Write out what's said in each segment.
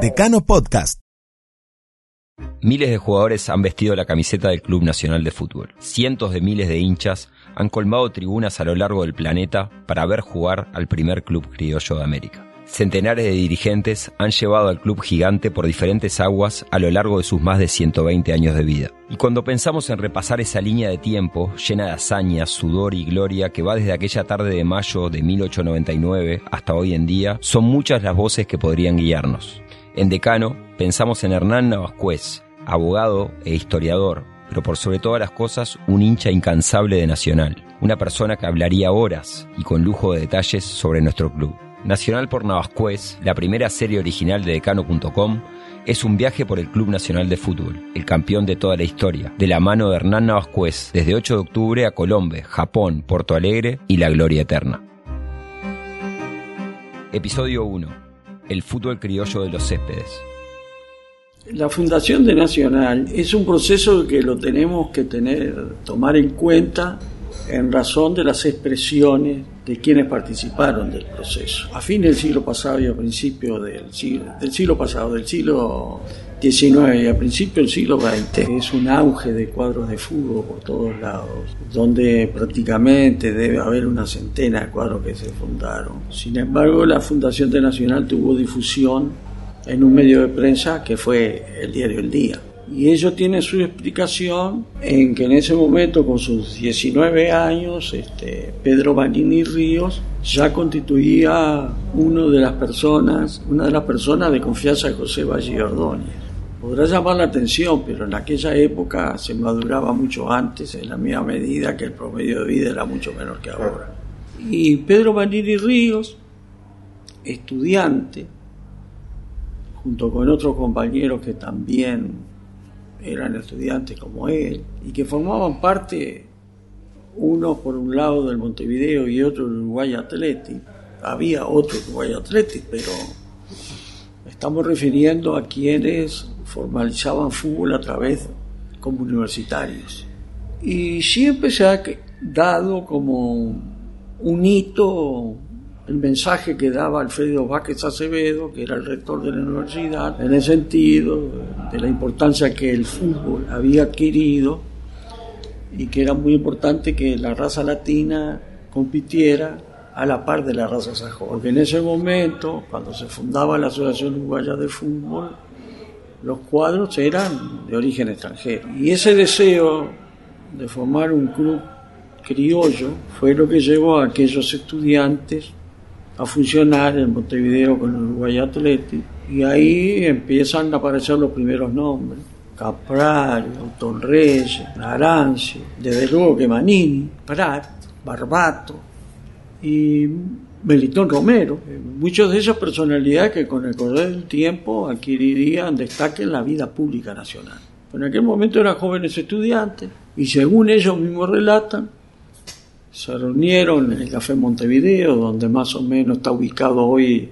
Decano Podcast. Miles de jugadores han vestido la camiseta del Club Nacional de Fútbol. Cientos de miles de hinchas han colmado tribunas a lo largo del planeta para ver jugar al primer club criollo de América. Centenares de dirigentes han llevado al club gigante por diferentes aguas a lo largo de sus más de 120 años de vida. Y cuando pensamos en repasar esa línea de tiempo llena de hazañas, sudor y gloria que va desde aquella tarde de mayo de 1899 hasta hoy en día, son muchas las voces que podrían guiarnos. En Decano pensamos en Hernán Navascuez, abogado e historiador, pero por sobre todas las cosas un hincha incansable de Nacional, una persona que hablaría horas y con lujo de detalles sobre nuestro club. Nacional por Navascuez, la primera serie original de Decano.com, es un viaje por el Club Nacional de Fútbol, el campeón de toda la historia, de la mano de Hernán Navascuez, desde 8 de octubre a Colombe, Japón, Porto Alegre y la Gloria Eterna. Episodio 1. El fútbol criollo de los céspedes. La fundación de Nacional es un proceso que lo tenemos que tener, tomar en cuenta en razón de las expresiones de quienes participaron del proceso. A fin del siglo pasado y a siglo, del siglo pasado, del siglo XIX y a principios del siglo XX, es un auge de cuadros de fútbol por todos lados, donde prácticamente debe haber una centena de cuadros que se fundaron. Sin embargo, la Fundación de Nacional tuvo difusión en un medio de prensa que fue el diario El Día. Y ello tiene su explicación en que en ese momento, con sus 19 años, este, Pedro Banini Ríos ya constituía uno de las personas, una de las personas de confianza de José Valle Ordóñez. Podrá llamar la atención, pero en aquella época se maduraba mucho antes, en la misma medida que el promedio de vida era mucho menor que ahora. Y Pedro Banini Ríos, estudiante, junto con otros compañeros que también eran estudiantes como él y que formaban parte, uno por un lado del Montevideo y otro del Uruguay Athletic. Había otro Uruguay Athletic, pero estamos refiriendo a quienes formalizaban fútbol a través como universitarios. Y siempre se ha dado como un hito el mensaje que daba Alfredo Vázquez Acevedo, que era el rector de la universidad, en el sentido de la importancia que el fútbol había adquirido y que era muy importante que la raza latina compitiera a la par de la raza sajona. Porque en ese momento, cuando se fundaba la Asociación Uruguaya de Fútbol, los cuadros eran de origen extranjero. Y ese deseo de formar un club criollo fue lo que llevó a aquellos estudiantes a funcionar en Montevideo con el Uruguay Athletic y ahí empiezan a aparecer los primeros nombres. Caprario, Torreyes, Naranci, desde luego que Manini, Prat, Barbato y Melitón Romero. Muchas de esas personalidades que con el correr del tiempo adquirirían destaque en la vida pública nacional. En aquel momento eran jóvenes estudiantes y según ellos mismos relatan, se reunieron en el Café Montevideo, donde más o menos está ubicado hoy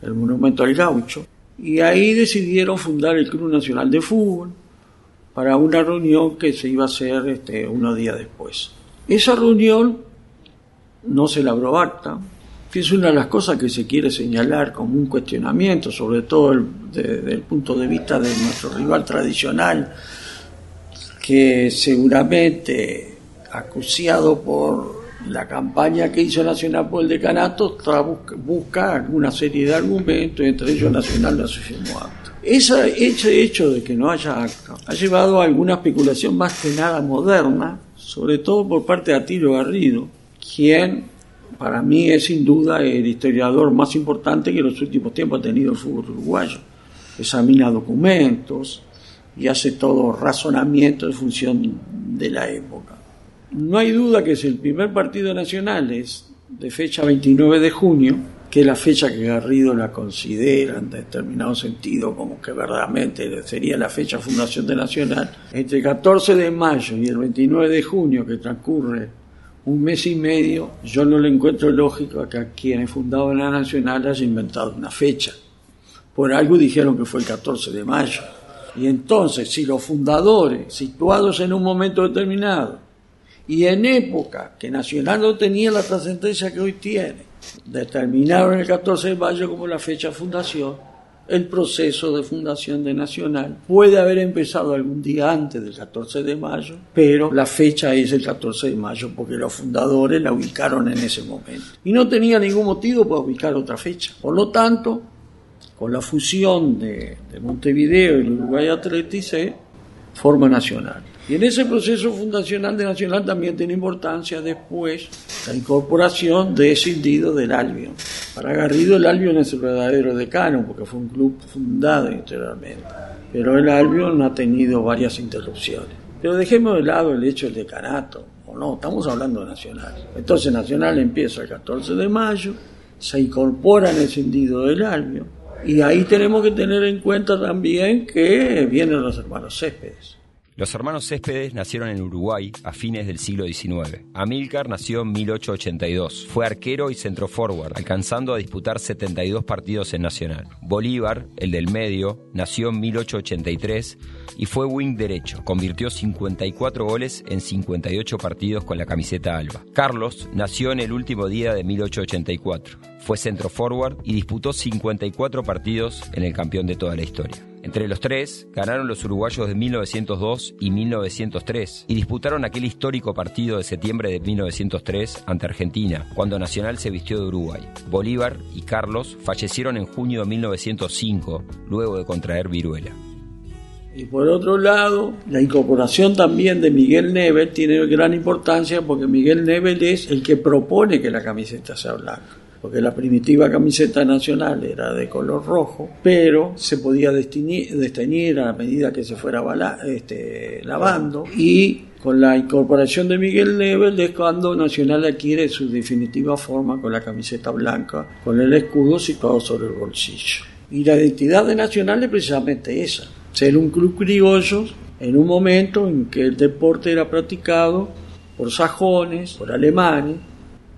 el Monumento al Gaucho, y ahí decidieron fundar el Club Nacional de Fútbol para una reunión que se iba a hacer este, unos días después. Esa reunión no se labró acta, que es una de las cosas que se quiere señalar como un cuestionamiento, sobre todo desde el punto de vista de nuestro rival tradicional, que seguramente acuciado por la campaña que hizo Nacional por el decanato, busca una serie de argumentos, entre ellos Nacional no firmó acta. Ese hecho de que no haya acta ha llevado a alguna especulación más que nada moderna, sobre todo por parte de Atilio Garrido, quien para mí es sin duda el historiador más importante que en los últimos tiempos ha tenido el fútbol uruguayo. Examina documentos y hace todo razonamiento en función de la época. No hay duda que es el primer partido nacional, es de fecha 29 de junio, que es la fecha que Garrido la considera en determinado sentido como que verdaderamente sería la fecha fundación de Nacional. Entre el 14 de mayo y el 29 de junio, que transcurre un mes y medio, yo no le encuentro lógico a que quienes fundaban la Nacional hayan inventado una fecha. Por algo dijeron que fue el 14 de mayo. Y entonces, si los fundadores, situados en un momento determinado, y en época que Nacional no tenía la trascendencia que hoy tiene, determinaron el 14 de mayo como la fecha de fundación, el proceso de fundación de Nacional. Puede haber empezado algún día antes del 14 de mayo, pero la fecha es el 14 de mayo porque los fundadores la ubicaron en ese momento. Y no tenía ningún motivo para ubicar otra fecha. Por lo tanto, con la fusión de, Montevideo y Uruguay Atlético se forma Nacional. Y en ese proceso fundacional de Nacional también tiene importancia después la incorporación de Cindido del Albion. Para Garrido el Albion es el verdadero decano porque fue un club fundado interiormente. Pero el Albion ha tenido varias interrupciones. Pero dejemos de lado el hecho del decanato, o no, estamos hablando de Nacional. Entonces Nacional empieza el 14 de mayo, se incorpora en el Cindido del Albion, y ahí tenemos que tener en cuenta también que vienen los hermanos Céspedes. Los hermanos Céspedes nacieron en Uruguay a fines del siglo XIX. Amílcar nació en 1882. Fue arquero y centroforward, alcanzando a disputar 72 partidos en Nacional. Bolívar, el del medio, nació en 1883 y fue wing derecho. Convirtió 54 goles en 58 partidos con la camiseta alba. Carlos nació en el último día de 1884. Fue centroforward y disputó 54 partidos en el campeón de toda la historia. Entre los tres, ganaron los uruguayos de 1902 y 1903 y disputaron aquel histórico partido de septiembre de 1903 ante Argentina, cuando Nacional se vistió de Uruguay. Bolívar y Carlos fallecieron en junio de 1905, luego de contraer viruela. Y por otro lado, la incorporación también de Miguel Nebel tiene gran importancia porque Miguel Nebel es el que propone que la camiseta sea blanca porque la primitiva camiseta nacional era de color rojo, pero se podía desteñir a medida que se fuera este, lavando y con la incorporación de Miguel Nebel es cuando Nacional adquiere su definitiva forma con la camiseta blanca, con el escudo situado sobre el bolsillo. Y la identidad de Nacional es precisamente esa, ser un club criollo en un momento en que el deporte era practicado por sajones, por alemanes,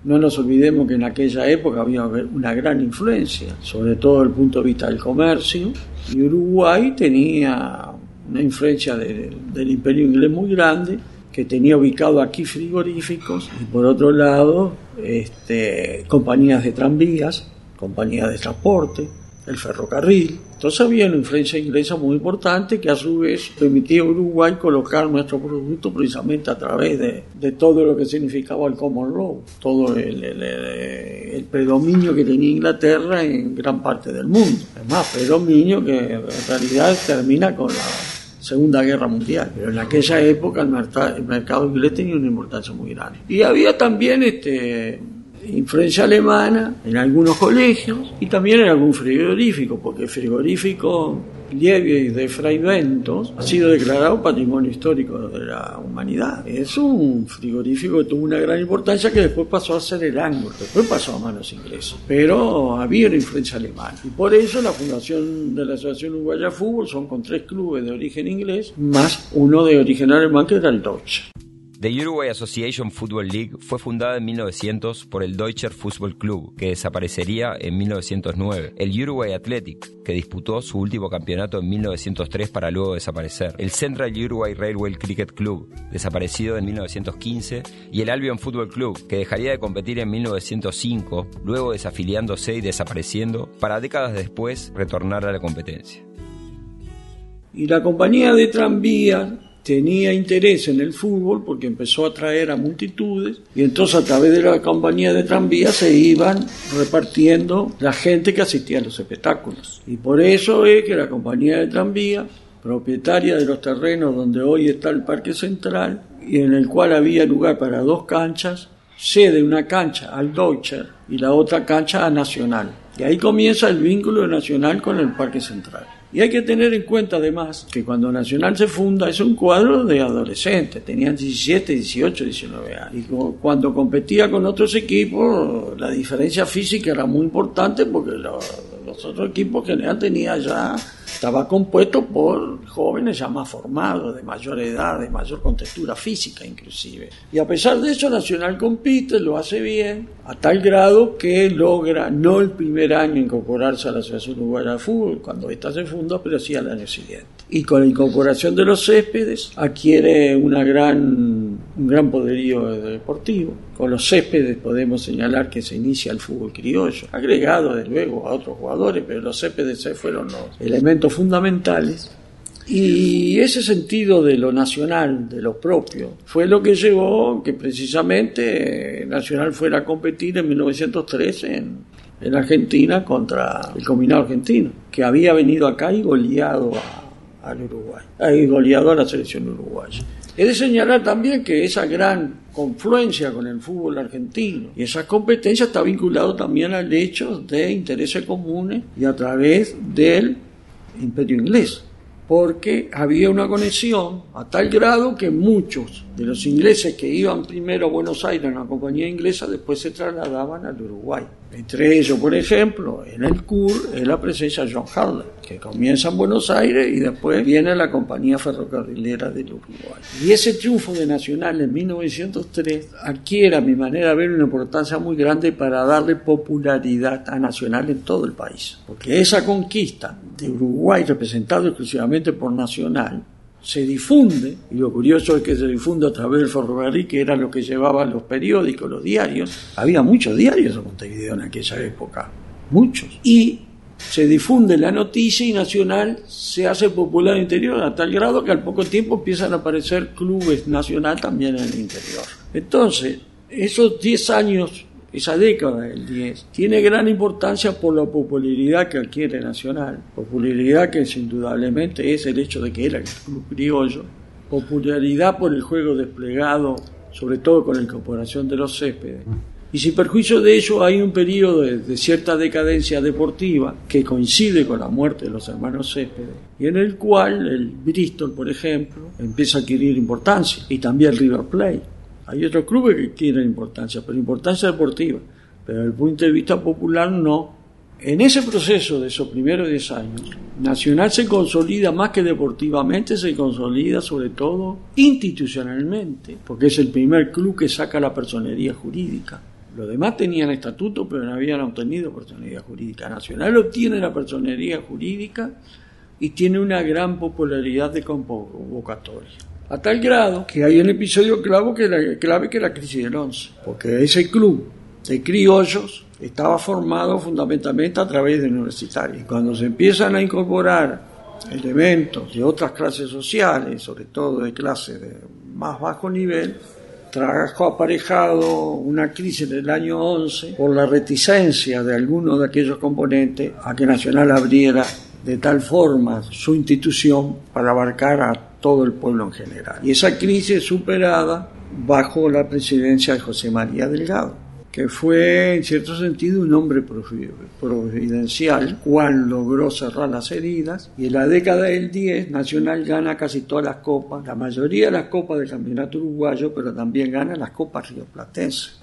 no nos olvidemos que en aquella época había una gran influencia, sobre todo desde el punto de vista del comercio, y Uruguay tenía una influencia del imperio inglés muy grande, que tenía ubicado aquí frigoríficos y por otro lado este, compañías de tranvías, compañías de transporte, el ferrocarril. Entonces había una influencia inglesa muy importante que a su vez permitía a Uruguay colocar nuestro producto precisamente a través de, todo lo que significaba el common law, todo el, el, predominio que tenía Inglaterra en gran parte del mundo. Es más, predominio que en realidad termina con la Segunda Guerra Mundial, pero en aquella época el, el mercado inglés tenía una importancia muy grande. Y había también este influencia alemana en algunos colegios y también en algún frigorífico, porque el frigorífico Lievi de Fray Ventos ha sido declarado Patrimonio Histórico de la Humanidad. Es un frigorífico que tuvo una gran importancia que después pasó a ser el ángulo, después pasó a manos inglesas, pero había una influencia alemana. Y por eso la fundación de la Asociación Uruguaya Fútbol son con tres clubes de origen inglés, más uno de origen alemán que era el Deutsche. The Uruguay Association Football League fue fundada en 1900 por el Deutscher Fußball Club, que desaparecería en 1909, el Uruguay Athletic, que disputó su último campeonato en 1903 para luego desaparecer, el Central Uruguay Railway Cricket Club, desaparecido en 1915, y el Albion Football Club, que dejaría de competir en 1905, luego desafiliándose y desapareciendo, para décadas después retornar a la competencia. Y la compañía de tranvías tenía interés en el fútbol porque empezó a atraer a multitudes y entonces a través de la compañía de tranvías se iban repartiendo la gente que asistía a los espectáculos. Y por eso es que la compañía de tranvías, propietaria de los terrenos donde hoy está el Parque Central y en el cual había lugar para dos canchas, cede una cancha al Deutscher y la otra cancha a Nacional. Y ahí comienza el vínculo de Nacional con el Parque Central. Y hay que tener en cuenta además que cuando Nacional se funda es un cuadro de adolescentes, tenían 17, 18, 19 años. Y cuando competía con otros equipos, la diferencia física era muy importante porque los otros equipos que tenía ya estaba compuesto por jóvenes ya más formados, de mayor edad, de mayor contextura física inclusive. Y a pesar de eso, Nacional compite, lo hace bien, a tal grado que logra no el primer año incorporarse a la Asociación Uruguaya de Fútbol, cuando esta se funda, pero sí al año siguiente. Y con la incorporación de los céspedes adquiere una gran un gran poderío deportivo. Con los céspedes podemos señalar que se inicia el fútbol criollo, agregado desde luego a otros jugadores, pero los céspedes fueron los elementos fundamentales. Y ese sentido de lo nacional, de lo propio, fue lo que llevó que precisamente Nacional fuera a competir en 1913 en, en Argentina contra el combinado argentino, que había venido acá y goleado al Uruguay, y goleado a la selección uruguaya. He de señalar también que esa gran confluencia con el fútbol argentino y esa competencia está vinculado también al hecho de intereses comunes y a través del imperio inglés porque había una conexión a tal grado que muchos de los ingleses que iban primero a Buenos Aires en la compañía inglesa después se trasladaban al Uruguay. Entre ellos, por ejemplo, en el CUR es la presencia de John Harley, que comienza en Buenos Aires y después viene la compañía ferrocarrilera del Uruguay. Y ese triunfo de Nacional en 1903 adquiere, a mi manera de ver, una importancia muy grande para darle popularidad a Nacional en todo el país. Porque esa conquista de Uruguay, representado exclusivamente por Nacional, se difunde, y lo curioso es que se difunde a través del ferrocarril, que era lo que llevaban los periódicos, los diarios. Había muchos diarios en Montevideo en aquella época, muchos. Y se difunde la noticia y Nacional se hace popular en el interior a tal grado que al poco tiempo empiezan a aparecer clubes nacional también en el interior. Entonces, esos 10 años esa década del 10 tiene gran importancia por la popularidad que adquiere Nacional, popularidad que indudablemente es el hecho de que era el club criollo, popularidad por el juego desplegado, sobre todo con la incorporación de los céspedes. Y sin perjuicio de ello hay un periodo de, cierta decadencia deportiva que coincide con la muerte de los hermanos Céspedes y en el cual el Bristol, por ejemplo, empieza a adquirir importancia y también River Plate. Hay otros clubes que quieren importancia, pero importancia deportiva. Pero desde el punto de vista popular no. En ese proceso de esos primeros 10 años, Nacional se consolida más que deportivamente, se consolida sobre todo institucionalmente, porque es el primer club que saca la personería jurídica. Los demás tenían estatuto, pero no habían obtenido personería jurídica. Nacional obtiene la personería jurídica y tiene una gran popularidad de convocatoria a tal grado que hay un episodio clave que la, clave que la crisis del 11, porque ese club de criollos estaba formado fundamentalmente a través de universitarios. Cuando se empiezan a incorporar elementos de otras clases sociales, sobre todo de clases de más bajo nivel, trajo aparejado una crisis en el año 11 por la reticencia de algunos de aquellos componentes a que Nacional abriera de tal forma su institución para abarcar a todo el pueblo en general. Y esa crisis superada bajo la presidencia de José María Delgado, que fue en cierto sentido un hombre providencial, cual logró cerrar las heridas, y en la década del 10 Nacional gana casi todas las copas, la mayoría de las copas del campeonato uruguayo, pero también gana las copas rioplatenses.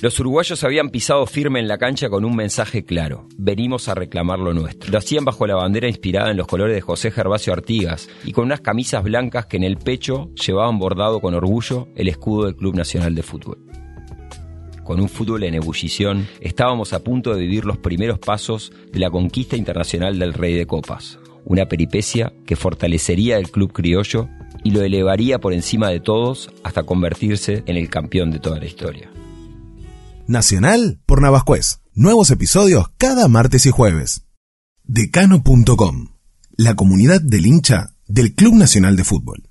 Los uruguayos habían pisado firme en la cancha con un mensaje claro, venimos a reclamar lo nuestro. Lo hacían bajo la bandera inspirada en los colores de José Gervasio Artigas y con unas camisas blancas que en el pecho llevaban bordado con orgullo el escudo del Club Nacional de Fútbol. Con un fútbol en ebullición, estábamos a punto de vivir los primeros pasos de la conquista internacional del Rey de Copas, una peripecia que fortalecería el club criollo y lo elevaría por encima de todos hasta convertirse en el campeón de toda la historia. Nacional por Navascués. Nuevos episodios cada martes y jueves. Decano.com. La comunidad del hincha del Club Nacional de Fútbol.